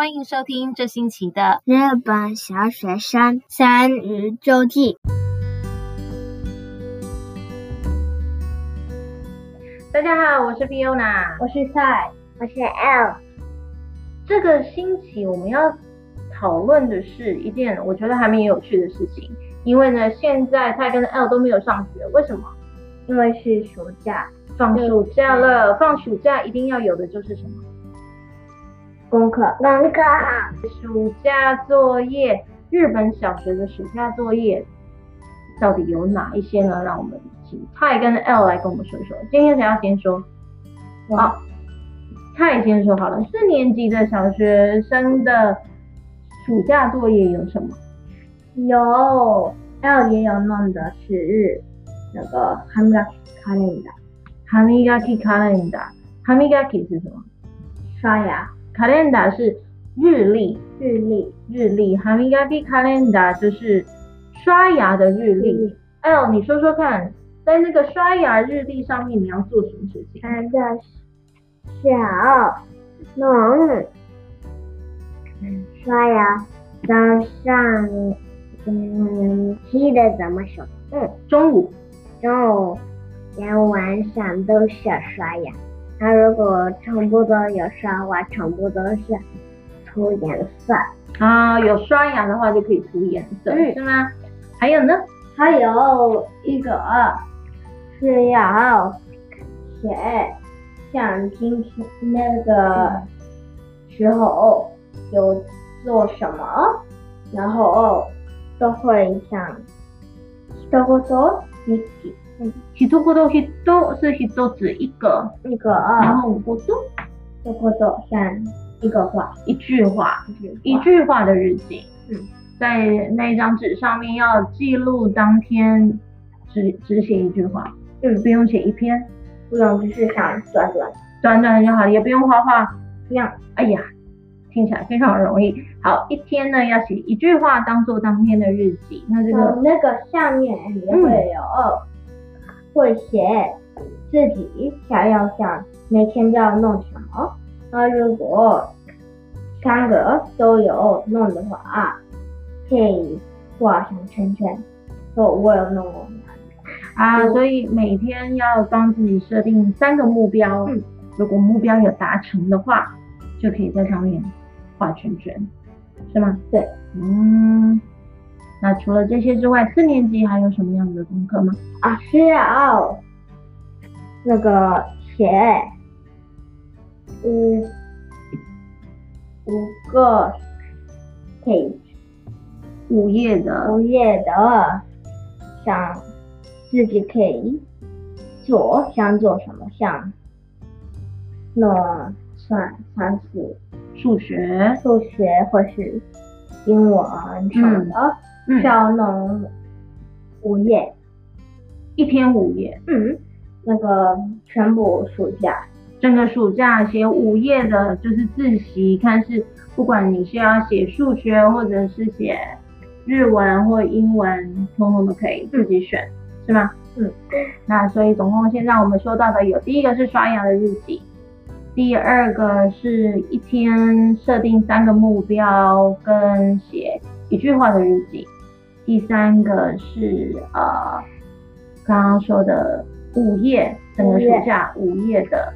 欢迎收听这星期的日本小学生三日周记。大家好，我是 Fiona，我是蔡，我是 L。这个星期我们要讨论的是一件我觉得还蛮有趣的事情，因为呢，现在蔡跟 L 都没有上学，为什么？因为是暑假，放暑假了，放暑假一定要有的就是什么？功课，功课。暑假作业，日本小学的暑假作业到底有哪一些呢？让我们请蔡跟 L 来跟我们说一说。今天谁要先说？好，蔡先说好了。四年级的小学生的暑假作业有什么？有，L 也有弄的是那个歯磨きカレンダー。歯磨きカレンダー。歯磨き是什么？刷牙。 卡レンダ是日历，日历，日历。歯磨きカレンダ就是刷牙的日历。L，你说说看，在那个刷牙日历上面你要做什么事情？它叫小农，刷牙。早上，嗯，记得怎么说？嗯，中午，中午，连晚上都是要刷牙。 他如果全部都有刷的话，全部都是涂颜色啊。有刷牙的话就可以涂颜色，嗯、是吗？还有呢？还有一个是要写，像今天那个时候有做什么，然后都会像一言一嗯，一言一言是一字一个一个，然后过多，多过多三一个话，一句话，一句话的日记。嗯，在那张纸上面要记录当天只只写一句话，嗯，不用写一篇，不用就是像短短短短的就好了，也不用画画，这样，哎呀，听起来非常容易。好，一天呢要写一句话当做当天的日记。那这个那个下面也会有。嗯会写自己想要想每天都要弄什么，那如果三个都有弄的话，可以画上圈圈，说我有弄过啊。所以每天要帮自己设定三个目标，嗯，如果目标有达成的话，就可以在上面画圈圈，是吗？对，嗯。那除了这些之外，四年级还有什么样子的功课吗？啊，需要那个写五五个 page 五页的五页的，想自己可以做，想做什么，想那算算是数学、数学或是英文什么的。嗯需要弄五页，一天五页。嗯，那个全部暑假，整个暑假写五页的，就是自习。看是不管你是要写数学，或者是写日文或英文，通通都可以自己选，是吗？嗯。那所以总共现在我们说到的有第一个是刷牙的日记，第二个是一天设定三个目标跟写一句话的日记。第三个是呃，刚刚说的午夜，整个暑假午夜的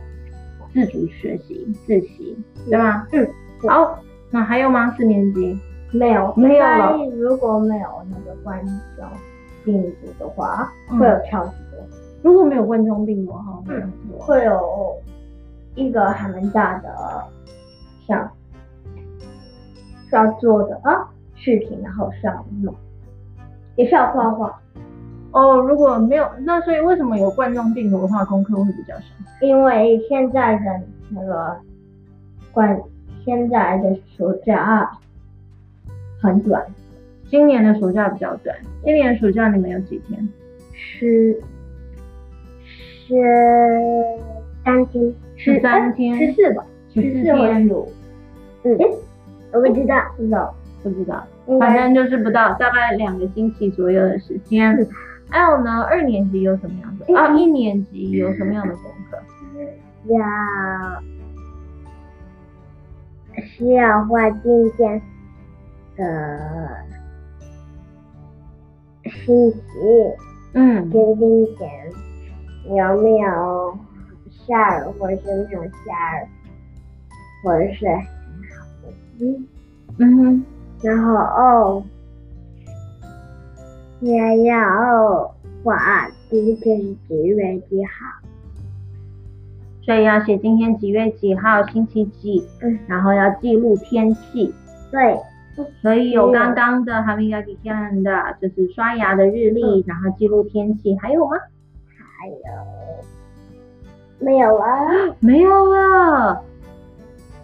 自主学习自习，对吗？嗯。好，那还有吗？四年级没有，没有了。如果没有那个冠状病毒的话，嗯、会有超级多。如果没有冠状病毒的话，嗯，会有一个还蛮大的像需要做的啊视频，然后上弄。也需要画画哦。如果没有，那所以为什么有冠状病毒的话，功课会比较少？因为现在的那个冠，现在的暑假很短。今年的暑假比较短。今年暑假你们有几天？十十三天，十三天，十四吧，十四天。嗯，我不知道，不知道。不知道，反正就是不到大概两个星期左右的时间。还有呢，二年级有什么样的？啊，一年级有什么样的功课？要需要画今天的星期，嗯，今天有没有下儿，或者是没有下雨，或者是嗯嗯哼，然后哦，也要画今天是几月几号。所以要写今天几月几号，星期几，嗯，然后要记录天气。对，所以有刚刚的哈米嘎吉看的，就是刷牙的日历，嗯、然后记录天气，还有吗？还有，没有了，没有了。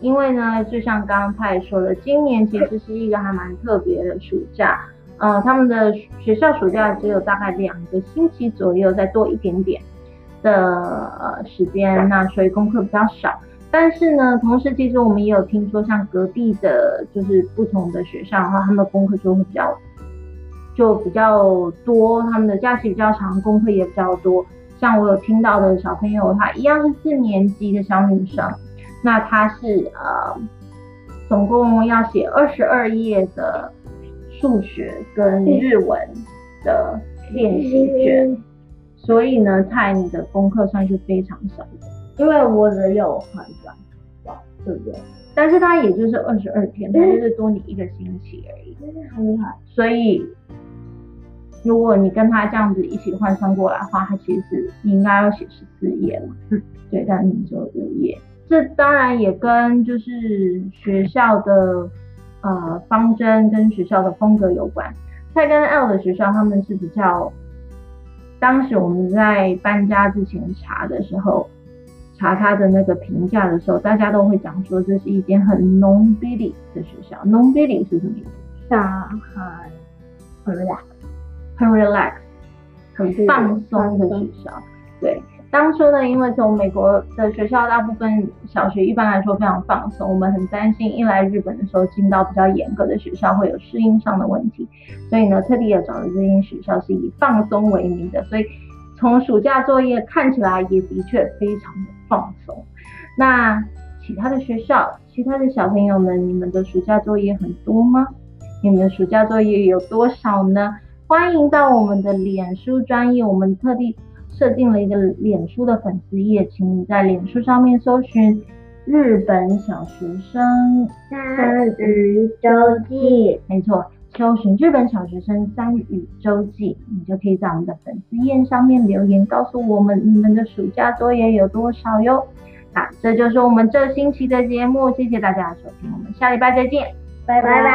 因为呢，就像刚刚派说的，今年其实是一个还蛮特别的暑假，呃，他们的学校暑假只有大概两个星期左右，再多一点点。的呃时间，那所以功课比较少，但是呢，同时其实我们也有听说，像隔壁的，就是不同的学校的话，他们的功课就会比较就比较多，他们的假期比较长，功课也比较多。像我有听到的小朋友，他一样是四年级的小女生，那他是呃总共要写二十二页的数学跟日文的练习卷。所以呢，在你的功课上是非常少的，因为我只有很短，对不对？但是它也就是二十二天，它就是多你一个星期而已，真的很厉害。所以，如果你跟他这样子一起换算过来的话，他其实你应该要写十四页嘛。嗯，对，但你只有五页。这当然也跟就是学校的呃方针跟学校的风格有关。蔡跟 L 的学校，他们是比较。当时我们在搬家之前查的时候，查他的那个评价的时候，大家都会讲说，这是一间很 non busy 的学校。non busy 是什么意思？很很 relax，很 relax，很放松的学校。当初呢，因为从美国的学校，大部分小学一般来说非常放松，我们很担心一来日本的时候进到比较严格的学校会有适应上的问题，所以呢，特地也找了这间学校是以放松为名的，所以从暑假作业看起来也的确非常的放松。那其他的学校，其他的小朋友们，你们的暑假作业很多吗？你们的暑假作业有多少呢？欢迎到我们的脸书专业，我们特地。设定了一个脸书的粉丝页，请你在脸书上面搜寻“日本小学生三语周记”，没错，搜寻“日本小学生三语周记”，你就可以在我们的粉丝页上面留言，告诉我们你们的暑假作业有多少哟。那这就是我们这星期的节目，谢谢大家的收听，我们下礼拜再见，拜拜拜。